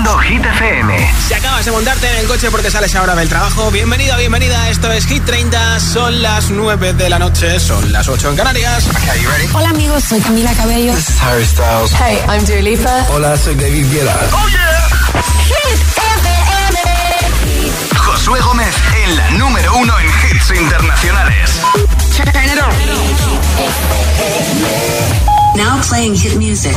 escuchando Hit FM. Si acabas de montarte en el coche porque sales ahora del trabajo, bienvenido, bienvenida. Esto es Hit 30. Son las 9 de la noche, son las 8 en Canarias. Hola amigos, soy Camila Cabello. This is Harry Styles. Hey, I'm Dua Lipa. Hola, soy David Guetta. ¡Oh, yeah! Hit FM. Josué Gómez en la número uno en hits internacionales. Now playing hit music.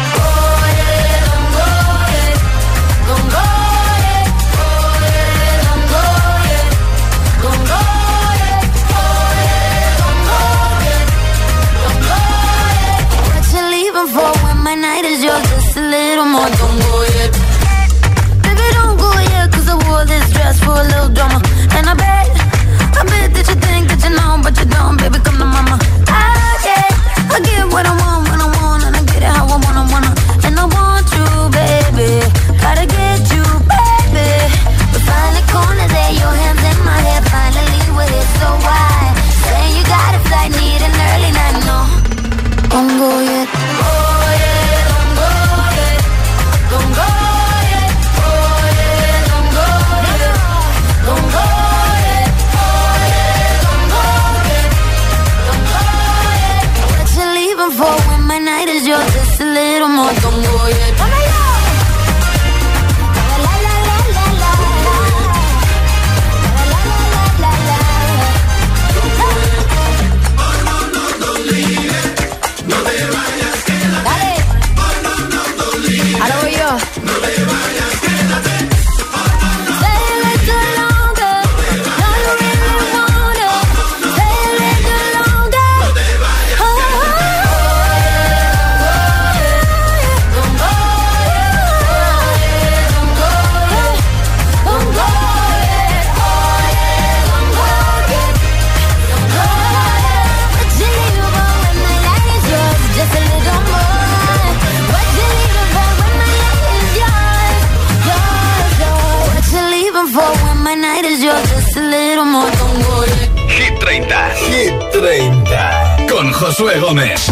Hit 30. Hit 30. Con Josué Gómez.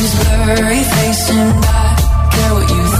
My Blurry and I care what you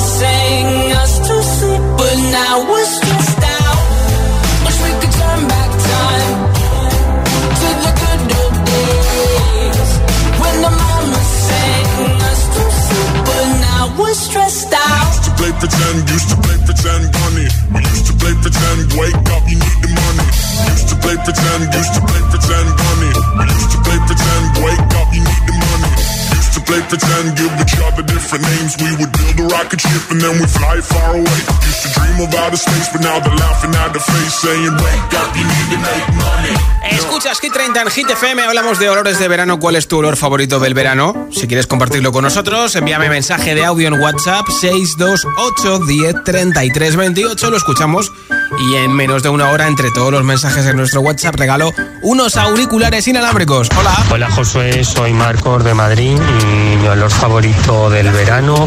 sang us to sleep, but now we're stressed out. Wish we could turn back time to the good old days when the mama sang us to sleep, but now we're stressed out. To play pretend, used to play pretend, honey. We used to play pretend, wake up, you need the money. We used to play pretend, wake up, you need the money. Used to play pretend, give each other different names. We would build a rocket ship and then we fly far away. Used to dream of outer space, but now they're laughing at the face, saying, wake up, you need to make money. Escuchas Hit 30 en Hit FM, hablamos de olores de verano. ¿Cuál es tu olor favorito del verano? Si quieres compartirlo con nosotros, envíame mensaje de audio en WhatsApp 628 10 33 28. Lo escuchamos y en menos de una hora, entre todos los mensajes en nuestro WhatsApp, regalo unos auriculares inalámbricos. Hola. Hola Josué, soy Marcos de Madrid y mi olor favorito del verano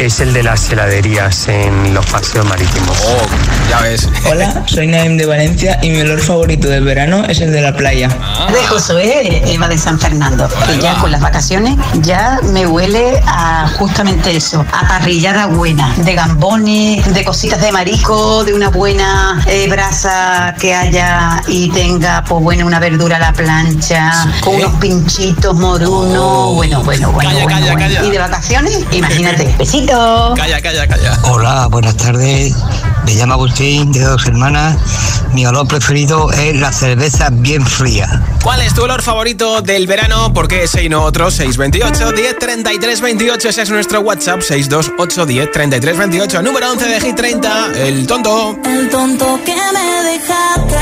es el de las heladerías en los paseos marítimos. Oh, ya ves. Hola, soy Naim de Valencia y mi olor favorito del verano es el de la playa. De Josué, Eva de San Fernando, que ya con las vacaciones ya me huele a justamente eso, a parrillada buena, de gambones, de cositas de marisco, de una buena eh, brasa que haya y tenga, pues bueno, una verdura a la plancha, con unos pinchitos morunos, bueno, bueno, bueno, Calla, bueno, calla, bueno. calla. Y de vacaciones, imagínate. Besitos. Calla, calla, calla. Hola, buenas tardes. Me llamo Agustín, de dos hermanas. Mi olor preferido es la cerveza bien fría. ¿Cuál es tu olor favorito del verano? ¿Por qué ese y no otro? 628 10 33 28. Ese es nuestro WhatsApp. 628 10 33 28. Número 11 de Hit 30. El tonto. El tonto que me dejaste,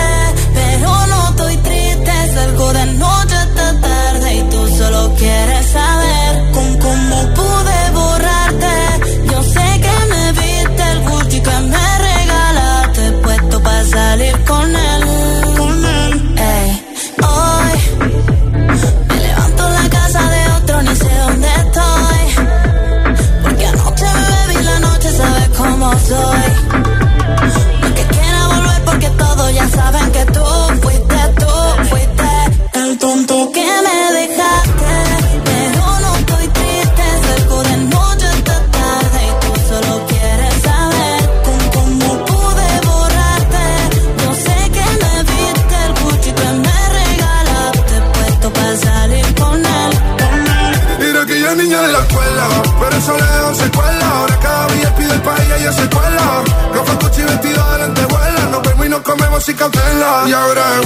pero no estoy triste. Salgo de noche quieres saber con cómo pude borrarte. Yo sé que me viste el Gucci que me regalaste, puesto para salir con él. Con él. Ey, hoy me levanto en la casa de otro, ni sé dónde estoy. Porque anoche me bebí la noche, sabe Ya nadie se cuela. Nos fue coche y vestido de lentejuela. Nos vemos y nos comemos sin cautela. Y ahora es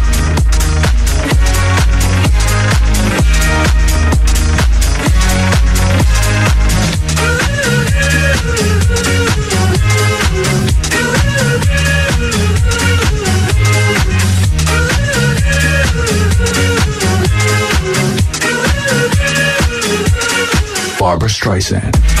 Streisand.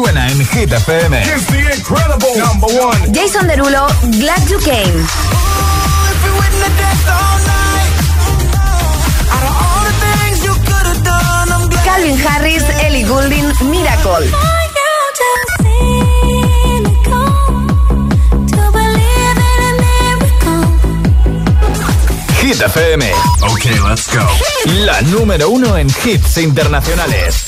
Suena en Hit FM. It's the incredible number one. Jason Derulo, Glad You Came. Calvin Harris, Ellie Goulding, Miracle. Hit FM. Ok, let's go. La número uno en hits internacionales.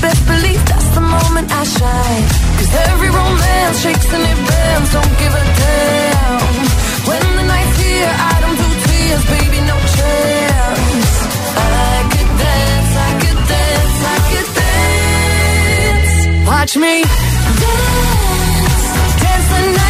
best believe that's the moment I shine. Cause every romance shakes and it bends, don't give a damn. When the night's here, I don't do tears, baby, no chance. I could dance, I could dance, I could dance. Watch me dance, dance the night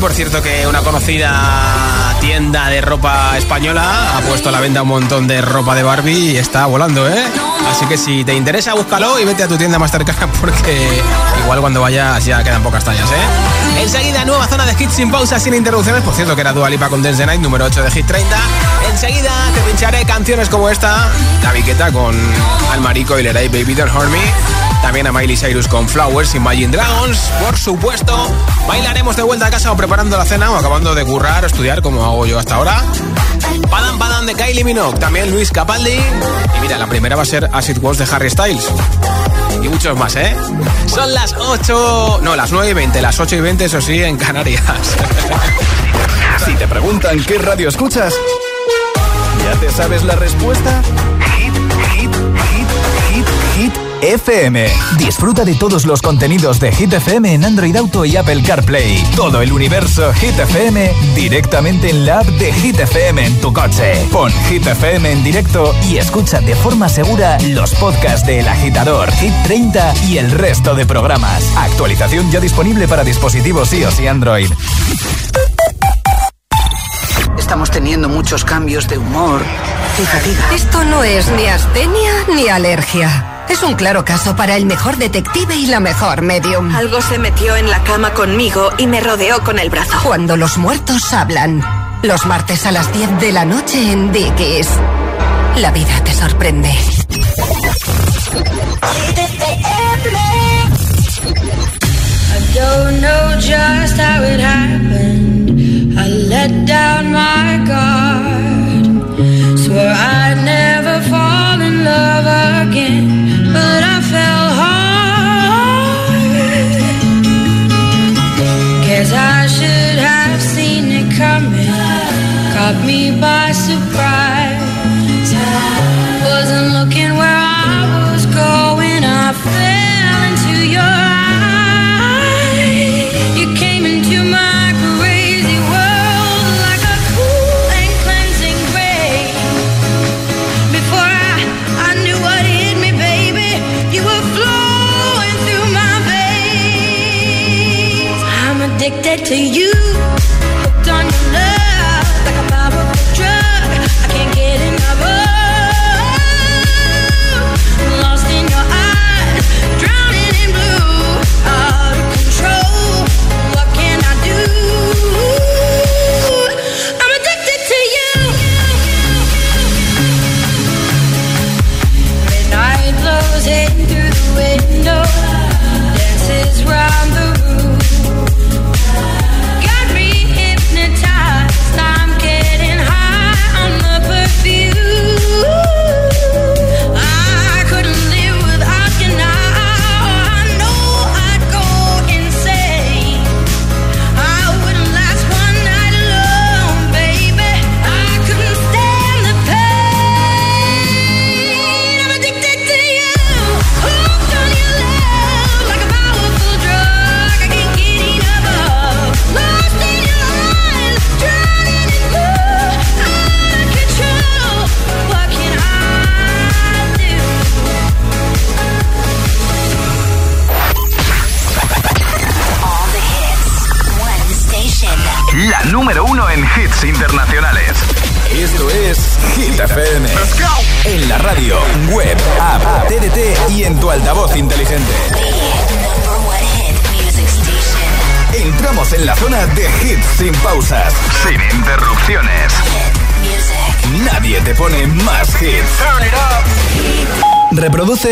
Por cierto, que una conocida tienda de ropa española ha puesto a la venta un montón de ropa de Barbie y está volando, ¿eh? Así que si te interesa, búscalo y vete a tu tienda más cercana porque igual cuando vayas ya quedan pocas tallas, ¿eh? Enseguida, nueva zona de hits sin pausa, sin interrupciones. Por cierto, que era Dua Lipa con Dance the Night, número 8 de Hit 30. Enseguida te pincharé canciones como esta, La Viqueta con Almarico y Leray Baby Don't Hurt Me. También a Miley Cyrus con Flowers, Imagine Dragons. Por supuesto, bailaremos de vuelta a casa o preparando la cena o acabando de currar o estudiar como hago yo hasta ahora. Padam Padam de Kylie Minogue, también Luis Capaldi. Y mira, la primera va a ser As It de Harry Styles. Y muchos más, ¿eh? Son las 8, no, las 9 y 20, las 8 y 20, eso sí, en Canarias. Si te preguntan qué radio escuchas, ¿ya te sabes la respuesta? FM. Disfruta de todos los contenidos de Hit FM en Android Auto y Apple CarPlay. Todo el universo Hit FM directamente en la app de Hit FM en tu coche. Pon Hit FM en directo y escucha de forma segura los podcasts de El Agitador, Hit 30 y el resto de programas. Actualización ya disponible para dispositivos iOS y Android. Estamos teniendo muchos cambios de humor y fatiga. Esto no es ni astenia ni alergia. Es un claro caso para el mejor detective y la mejor medium. Algo se metió en la cama conmigo y me rodeó con el brazo. Cuando los muertos hablan. Los martes a las 10 de la noche en Dickies. La vida te sorprende. Love again. fell hard. Guess I should have seen it coming. Caught me by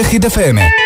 Hit FM.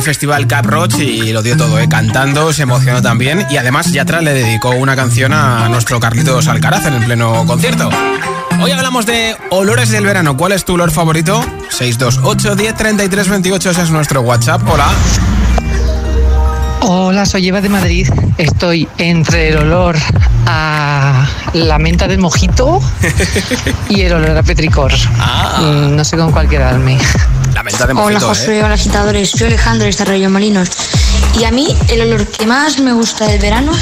el festival Cap Roach y lo dio todo, ¿eh? cantando, se emocionó también. Y además, Yatra le dedicó una canción a nuestro Carlitos Alcaraz en el pleno concierto. Hoy hablamos de olores del verano. ¿Cuál es tu olor favorito? 628 10 33 28, ese es nuestro WhatsApp. Hola. Hola, soy Eva de Madrid. Estoy entre el olor a la menta del mojito y el olor a petricor. Mm, No sé con cuál quedarme. La menta de Hola hola agitadores, soy Alejandro de Arroyo Molinos y a mí el olor que más me gusta del verano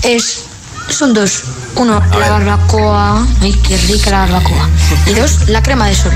es son dos. Uno, la barbacoa, ay qué rica la barbacoa. Y dos, la crema de sol.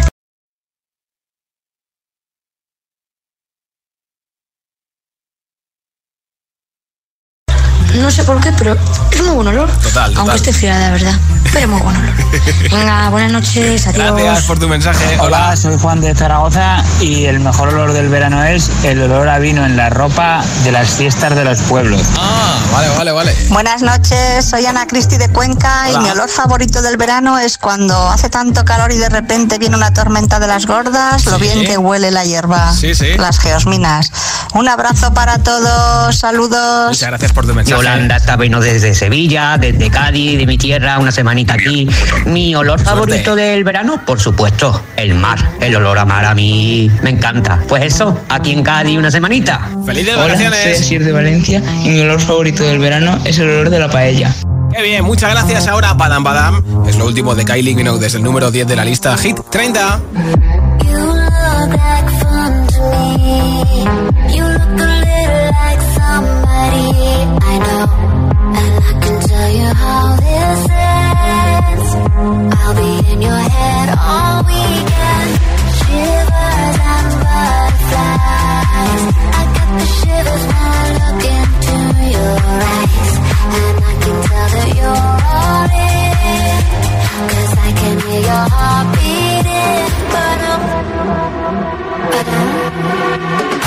No sé por qué, pero es muy buen olor. Total, total. Aunque esté fría, de verdad. Pero muy buen olor. Venga, buenas noches, adiós. Gracias por tu mensaje. Hola, soy Juan de Zaragoza y el mejor olor del verano es el olor a vino en la ropa de las fiestas de los pueblos. Ah, vale, vale, vale. Buenas noches, soy Ana Cristi de Cuenca Hola. y mi olor favorito del verano es cuando hace tanto calor y de repente viene una tormenta de las gordas, lo Sí. bien que huele la hierba, Sí, sí. las geosminas. Un abrazo para todos, saludos. Muchas gracias por tu mensaje. Yolanda está vino desde Sevilla, desde Cádiz, de mi tierra, una semanita aquí. Mi olor favorito del verano, por supuesto, el mar. El olor a mar a mí me encanta. Pues eso, aquí en Cádiz una semanita. ¡Feliz de Hola, soy vacaciones! De Valencia y mi olor favorito del verano es el olor de la paella. Qué bien, muchas gracias. Ahora Padam Padam es lo último de Kylie Minogue desde el número 10 de la lista Hit 30. You look somebody I know, and I can tell you how this ends. I'll be in your head all weekend. Shivers and butterflies. I got the shivers when I look into your eyes, and I can tell that you're all in. Cause I can hear your heart beating, but I'm, but I'm.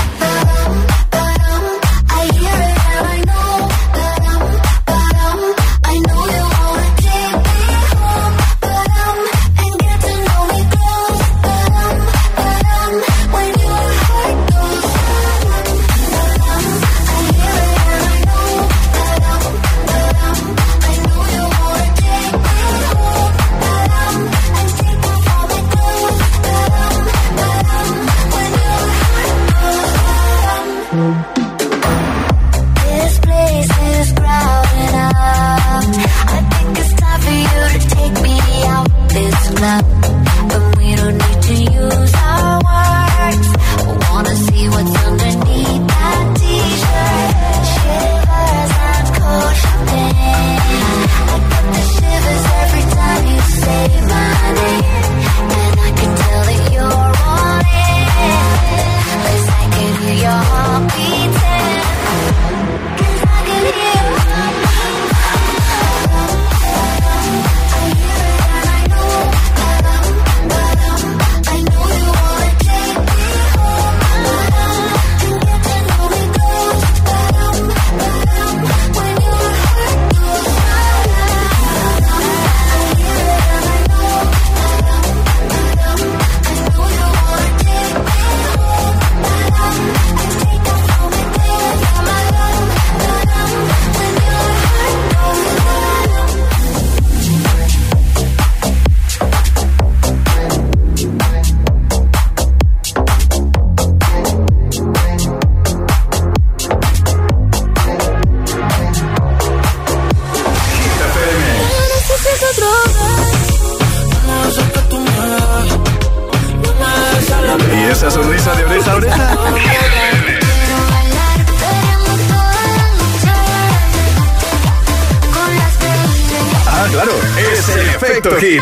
ah, claro, es el efecto hit.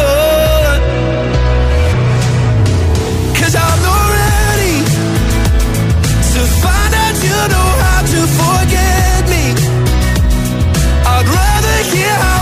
Yeah. how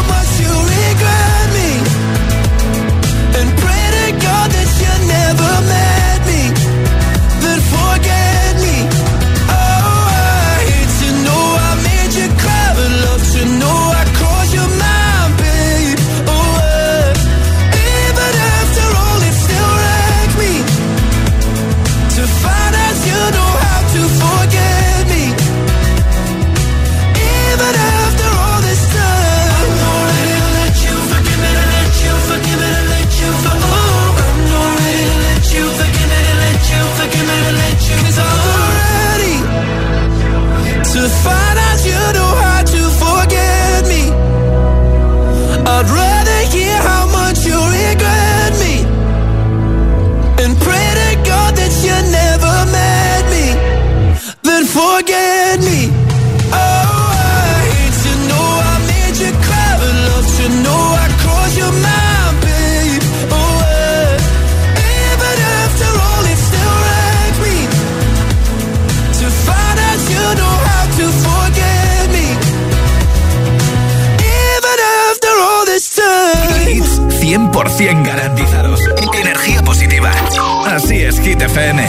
FM.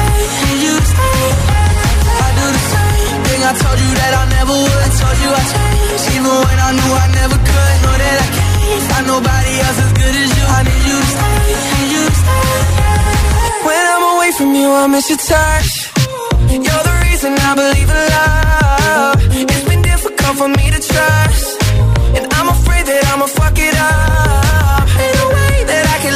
I told you that I never would. Told you I changed, even when I knew I never could. Know that I can't find nobody else as good as you. I need you to stay, need you to stay. When I'm away from you, I miss your touch. You're the reason I believe in love. It's been difficult for me to trust. And I'm afraid that I'ma fuck it up. Ain't no way that I can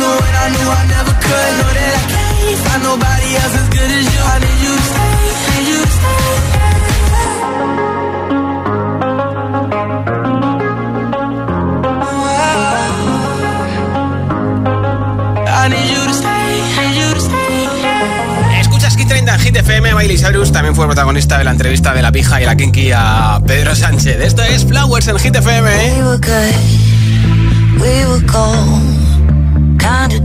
even when I knew I never could. Know that I can't find nobody else as good as you. I need you to stay, need you to stay. I need you to stay, need you to stay. Escuchas Hit 30 en Hit FM. Miley Cyrus también fue protagonista de la entrevista de la pija y la kinky a Pedro Sánchez. Esto es Flowers en Hit FM. We were good, we were gold.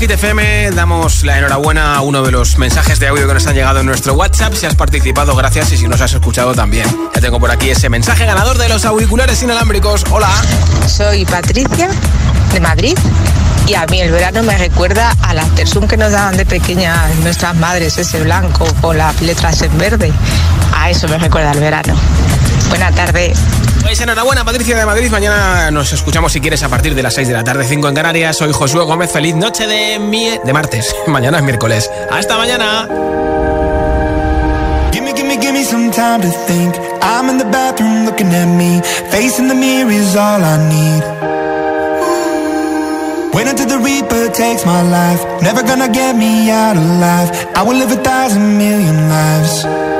Hit 30 en Hit FM damos la enhorabuena a uno de los mensajes de audio que nos han llegado en nuestro WhatsApp. Si has participado, gracias y si nos has escuchado también. Ya tengo por aquí ese mensaje ganador de los auriculares inalámbricos. Hola. Soy Patricia de Madrid y a mí el verano me recuerda al aftersun que nos daban de pequeñas nuestras madres, ese blanco con las letras en verde. A eso me recuerda el verano. Buena tarde. Pues enhorabuena, Patricia de Madrid. Mañana nos escuchamos si quieres a partir de las 6 de la tarde, 5 en Canarias. Soy Josué Gómez. Feliz noche de, mi... de martes. Mañana es miércoles. Hasta mañana. Some time to think. I'm in the bathroom looking at me. Facing the mirror is all I need. Wait until the Reaper takes my life. Never gonna get me out alive. I will live a thousand million lives.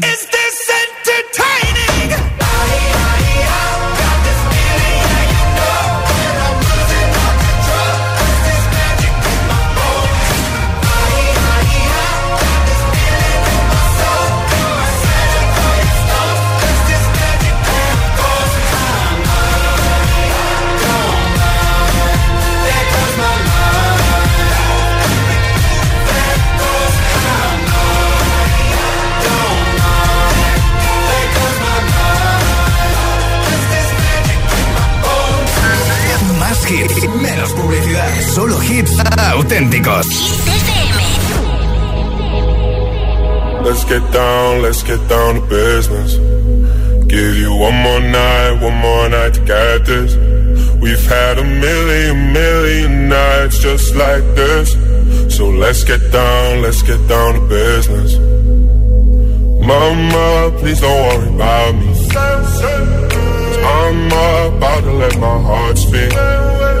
Publicidad, solo hits auténticos. Let's get down, let's get down to business. Give you one more night, one more night to get this. We've had a million, million nights just like this. So let's get down, let's get down to business. Mama, please don't worry about me. I'm about to let my heart speak.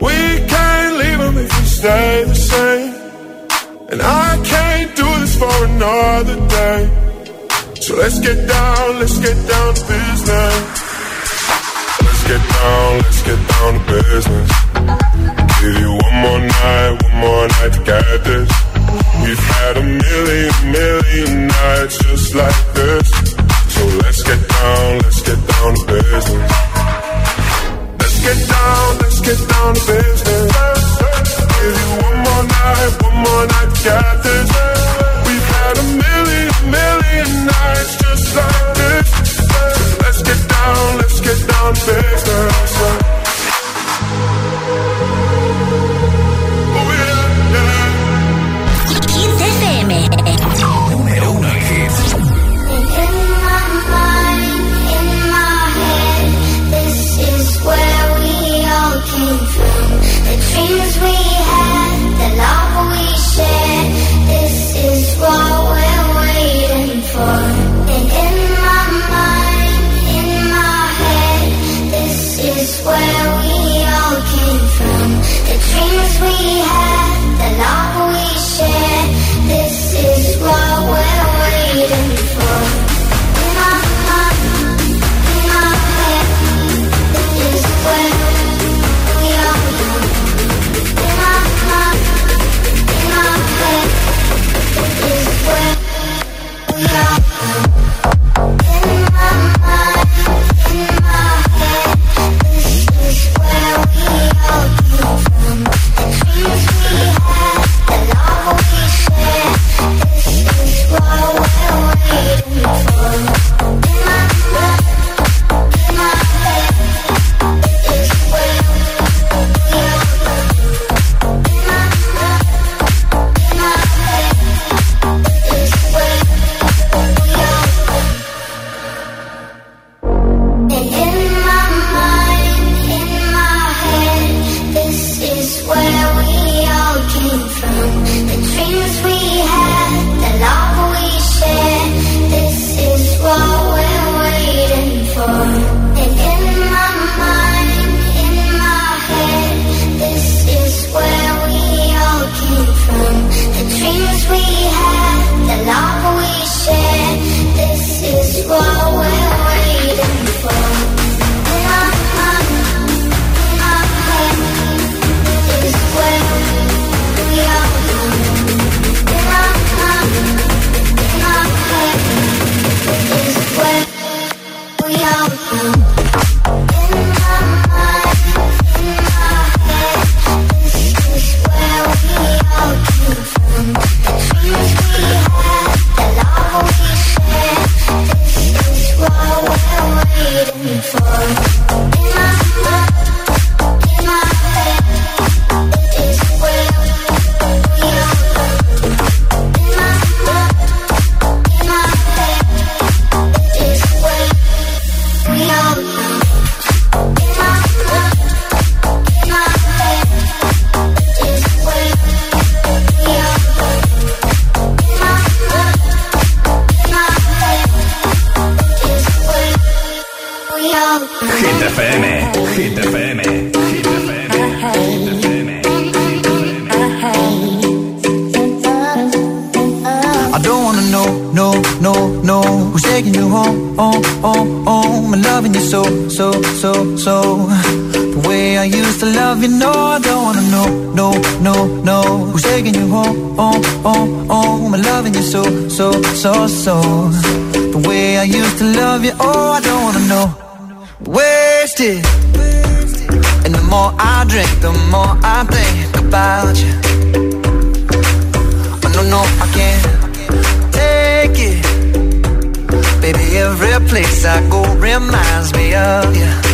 We can't leave them if we stay the same. And I can't do this for another day. So let's get down, let's get down to business. Get down, let's get down to business. Give you Home, home, home, home. I'm loving you so, so, so, so. The way I used to love you, oh I don't wanna know. Wasted. And the more I drink, the more I think about you. Oh no, no, I can't take it. Baby, every place I go reminds me of you.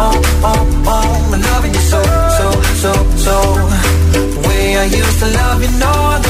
Home, home, home? And loving you so, so, so, so. The way I used to love you, know,